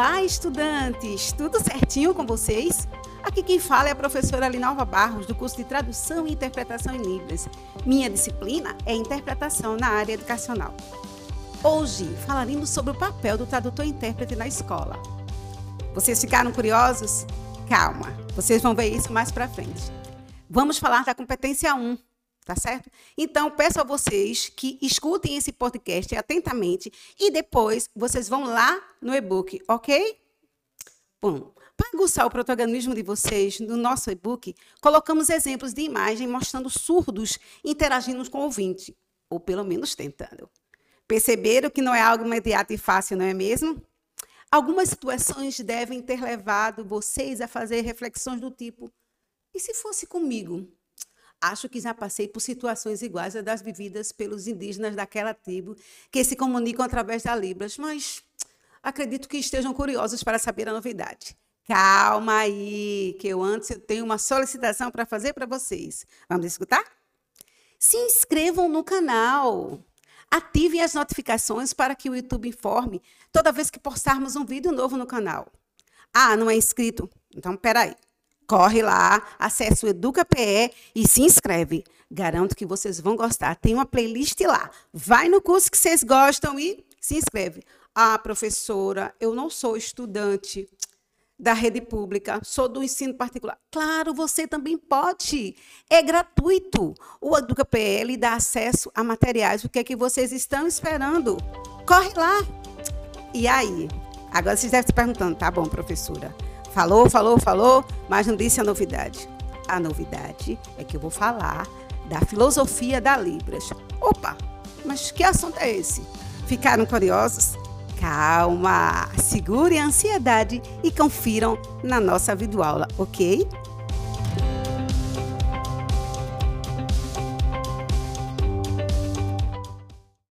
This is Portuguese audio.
Olá, estudantes! Tudo certinho com vocês? Aqui quem fala é a professora Linalva Barros, do curso de Tradução e Interpretação em Libras. Minha disciplina é Interpretação na área educacional. Hoje falaremos sobre o papel do tradutor intérprete na escola. Vocês ficaram curiosos? Calma, vocês vão ver isso mais para frente. Vamos falar da competência 1, tá certo? Então, peço a vocês que escutem esse podcast atentamente e depois vocês vão lá no e-book, ok? Bom, para aguçar o protagonismo de vocês, no nosso e-book, colocamos exemplos de imagem mostrando surdos interagindo com o ouvinte, ou pelo menos tentando. Perceberam que não é algo imediato e fácil, não é mesmo? Algumas situações devem ter levado vocês a fazer reflexões do tipo: e se fosse comigo? Acho que já passei por situações iguais às das vividas pelos indígenas daquela tribo que se comunicam através da Libras, mas acredito que estejam curiosos para saber a novidade. Calma aí, que eu antes tenho uma solicitação para fazer para vocês. Vamos escutar? Se inscrevam no canal. Ativem as notificações para que o YouTube informe toda vez que postarmos um vídeo novo no canal. Ah, não é inscrito? Então, peraí. Corre lá, acesse o EducaPE e se inscreve. Garanto que vocês vão gostar. Tem uma playlist lá. Vai no curso que vocês gostam e se inscreve. Ah, professora, eu não sou estudante da rede pública, sou do ensino particular. Claro, você também pode. É gratuito. O EducaPL dá acesso a materiais. O que é que vocês estão esperando? Corre lá. E aí? Agora vocês devem estar perguntando, tá bom, professora? Falou, falou, falou, mas não disse a novidade. A novidade é que eu vou falar da filosofia da Libras. Opa, mas que assunto é esse? Ficaram curiosos? Calma, segure a ansiedade e confiram na nossa videoaula, ok?